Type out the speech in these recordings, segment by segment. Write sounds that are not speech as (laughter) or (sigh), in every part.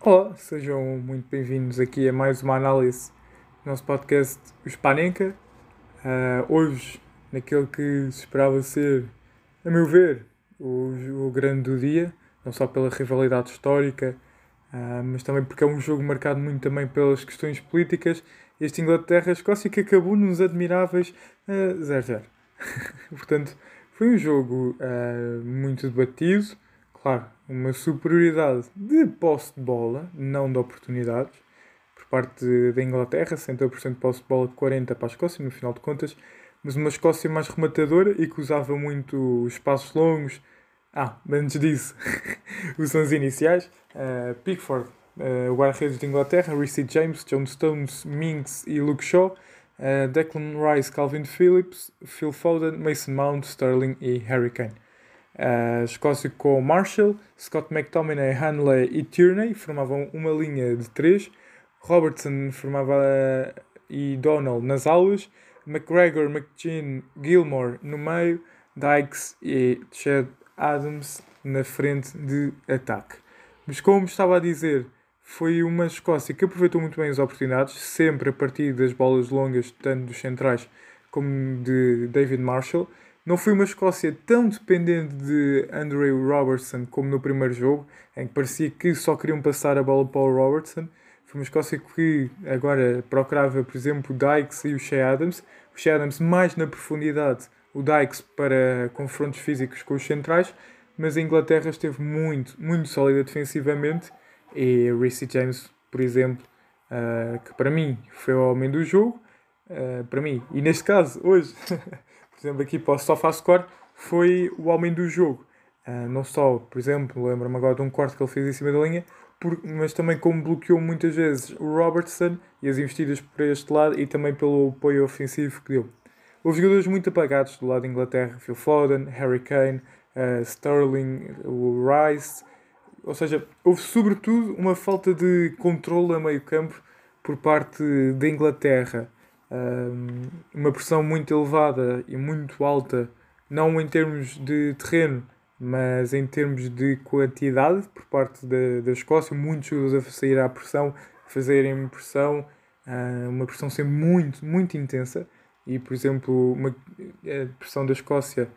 Olá, sejam muito bem-vindos aqui a mais uma análise do nosso podcast o Spanenka. Uh, hoje, naquele que se esperava ser, a meu ver, o, o grande do dia, não só pela rivalidade histórica, uh, mas também porque é um jogo marcado muito também pelas questões políticas. Este Inglaterra-Escócia que acabou nos admiráveis 0-0. Uh, (laughs) Portanto, foi um jogo muito debatido claro, uma superioridade de posse de bola, não de oportunidades, por parte da Inglaterra, 60% de posse de bola, 40% para a Escócia, no final de contas, mas uma Escócia mais rematadora e que usava muito espaços longos. Ah, antes disso, (laughs) os sons iniciais, uh, Pickford, uh, guarda-redes de Inglaterra, Reece James, John Stones, Minks e Luke Shaw, uh, Declan Rice, Calvin Phillips, Phil Foden, Mason Mount, Sterling e Harry Kane. A Escócia com Marshall, Scott McTominay, Hanley e Tierney formavam uma linha de três. Robertson formava e Donald nas aulas. McGregor, McGinn, Gilmore no meio. Dykes e Chad Adams na frente de ataque. Mas como estava a dizer, foi uma Escócia que aproveitou muito bem as oportunidades, sempre a partir das bolas longas, tanto dos centrais como de David Marshall. Não foi uma Escócia tão dependente de Andrew Robertson como no primeiro jogo, em que parecia que só queriam passar a bola para o Robertson. Foi uma Escócia que agora procurava, por exemplo, o Dykes e o Shea Adams. O Shea Adams mais na profundidade, o Dykes para confrontos físicos com os centrais, mas a Inglaterra esteve muito, muito sólida defensivamente e Reece James, por exemplo, uh, que para mim foi o homem do jogo, uh, para mim, e neste caso, hoje, (laughs) por exemplo, aqui para o SofaScore, foi o homem do jogo. Uh, não só, por exemplo, lembro-me agora de um corte que ele fez em cima da linha, por, mas também como bloqueou muitas vezes o Robertson e as investidas por este lado e também pelo apoio ofensivo que deu. Houve jogadores muito apagados do lado da Inglaterra, Phil Foden, Harry Kane, uh, Sterling, o Rice, ou seja, houve sobretudo uma falta de controle a meio campo por parte da Inglaterra uma pressão muito elevada e muito alta, não em termos de terreno, mas em termos de quantidade por parte da, da Escócia, muitos jogadores a sair à pressão, a fazerem pressão, uma pressão sempre muito, muito intensa. E, por exemplo, uma, a pressão da Escócia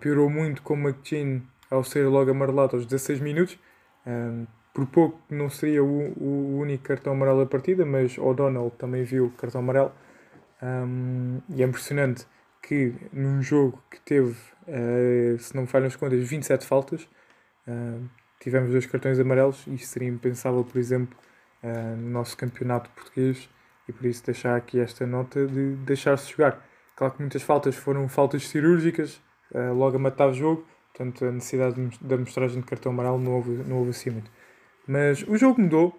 piorou muito com o McChin ao ser logo amarelado aos 16 minutos. por pouco não seria o, o único cartão amarelo da partida, mas O'Donnell também viu cartão amarelo. Um, e é impressionante que num jogo que teve, uh, se não me falham as contas, 27 faltas, uh, tivemos dois cartões amarelos e isso seria impensável, por exemplo, uh, no nosso campeonato português e por isso deixar aqui esta nota de deixar-se jogar. Claro que muitas faltas foram faltas cirúrgicas, logo a matar o jogo, portanto a necessidade da mostragem de cartão amarelo não houve, não houve assim muito. Mas o jogo mudou,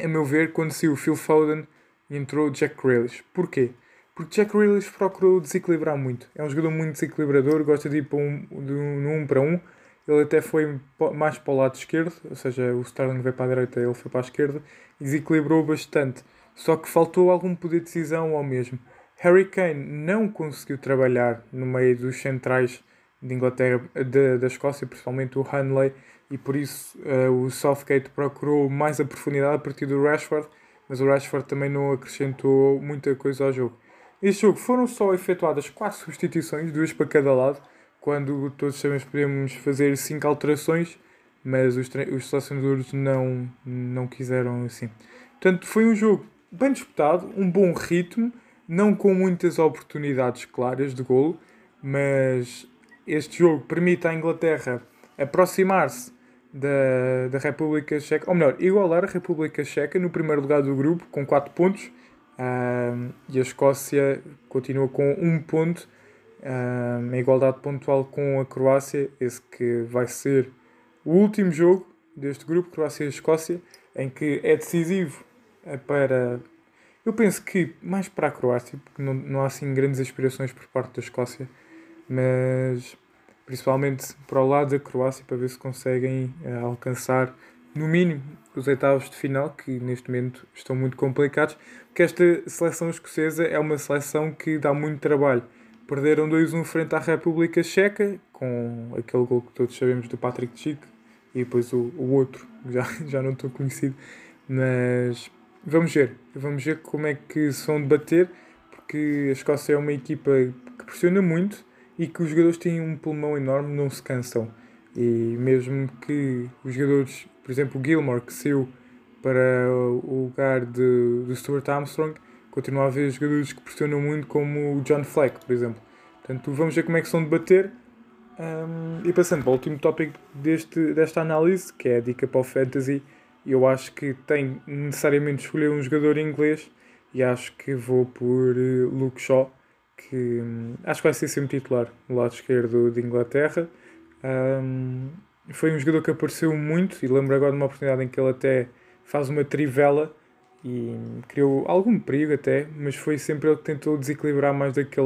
a meu ver, quando saiu o Phil Foden entrou Jack Grealish. Porquê? Porque Jack Grealish procurou desequilibrar muito. É um jogador muito desequilibrador, gosta de ir para um, de um, no 1 um para 1. Um. Ele até foi mais para o lado esquerdo, ou seja, o Sterling veio para a direita, ele foi para a esquerda, e desequilibrou bastante. Só que faltou algum poder de decisão ao mesmo. Harry Kane não conseguiu trabalhar no meio dos centrais de Inglaterra, de, da Escócia, principalmente o Hanley, e por isso uh, o Southgate procurou mais a profundidade a partir do Rashford mas o Rashford também não acrescentou muita coisa ao jogo. Este jogo foram só efetuadas 4 substituições, duas para cada lado, quando todos sabemos que podemos fazer 5 alterações, mas os, os selecionadores não, não quiseram assim. Portanto, foi um jogo bem disputado, um bom ritmo, não com muitas oportunidades claras de golo, mas este jogo permite à Inglaterra aproximar-se da, da República Checa, ou melhor, igualar a República Checa no primeiro lugar do grupo com 4 pontos uh, e a Escócia continua com 1 um ponto uh, em igualdade pontual com a Croácia, esse que vai ser o último jogo deste grupo, Croácia e Escócia, em que é decisivo eh, para. Eu penso que mais para a Croácia, porque não, não há assim grandes aspirações por parte da Escócia, mas principalmente para o lado da Croácia, para ver se conseguem uh, alcançar no mínimo os oitavos de final, que neste momento estão muito complicados, porque esta seleção escocesa é uma seleção que dá muito trabalho. Perderam 2-1 frente à República Checa, com aquele gol que todos sabemos do Patrick Schick, e depois o, o outro, já, (laughs) já não estou conhecido, mas vamos ver, vamos ver como é que se vão debater, porque a Escócia é uma equipa que pressiona muito e que os jogadores têm um pulmão enorme, não se cansam. E mesmo que os jogadores, por exemplo, o Gilmore, que saiu para o lugar de, de Stuart Armstrong, continua a haver jogadores que pressionam muito, como o John Fleck, por exemplo. Portanto, vamos ver como é que são debater. Um, e passando para o último tópico deste, desta análise, que é a dica para o Fantasy, eu acho que tem necessariamente de escolher um jogador inglês e acho que vou por uh, Luke Shaw, que um, acho que vai ser sempre titular no lado esquerdo de Inglaterra. Um, foi um jogador que apareceu muito e lembro agora de uma oportunidade em que ele até faz uma trivela e criou algum perigo até, mas foi sempre ele que tentou desequilibrar mais daquele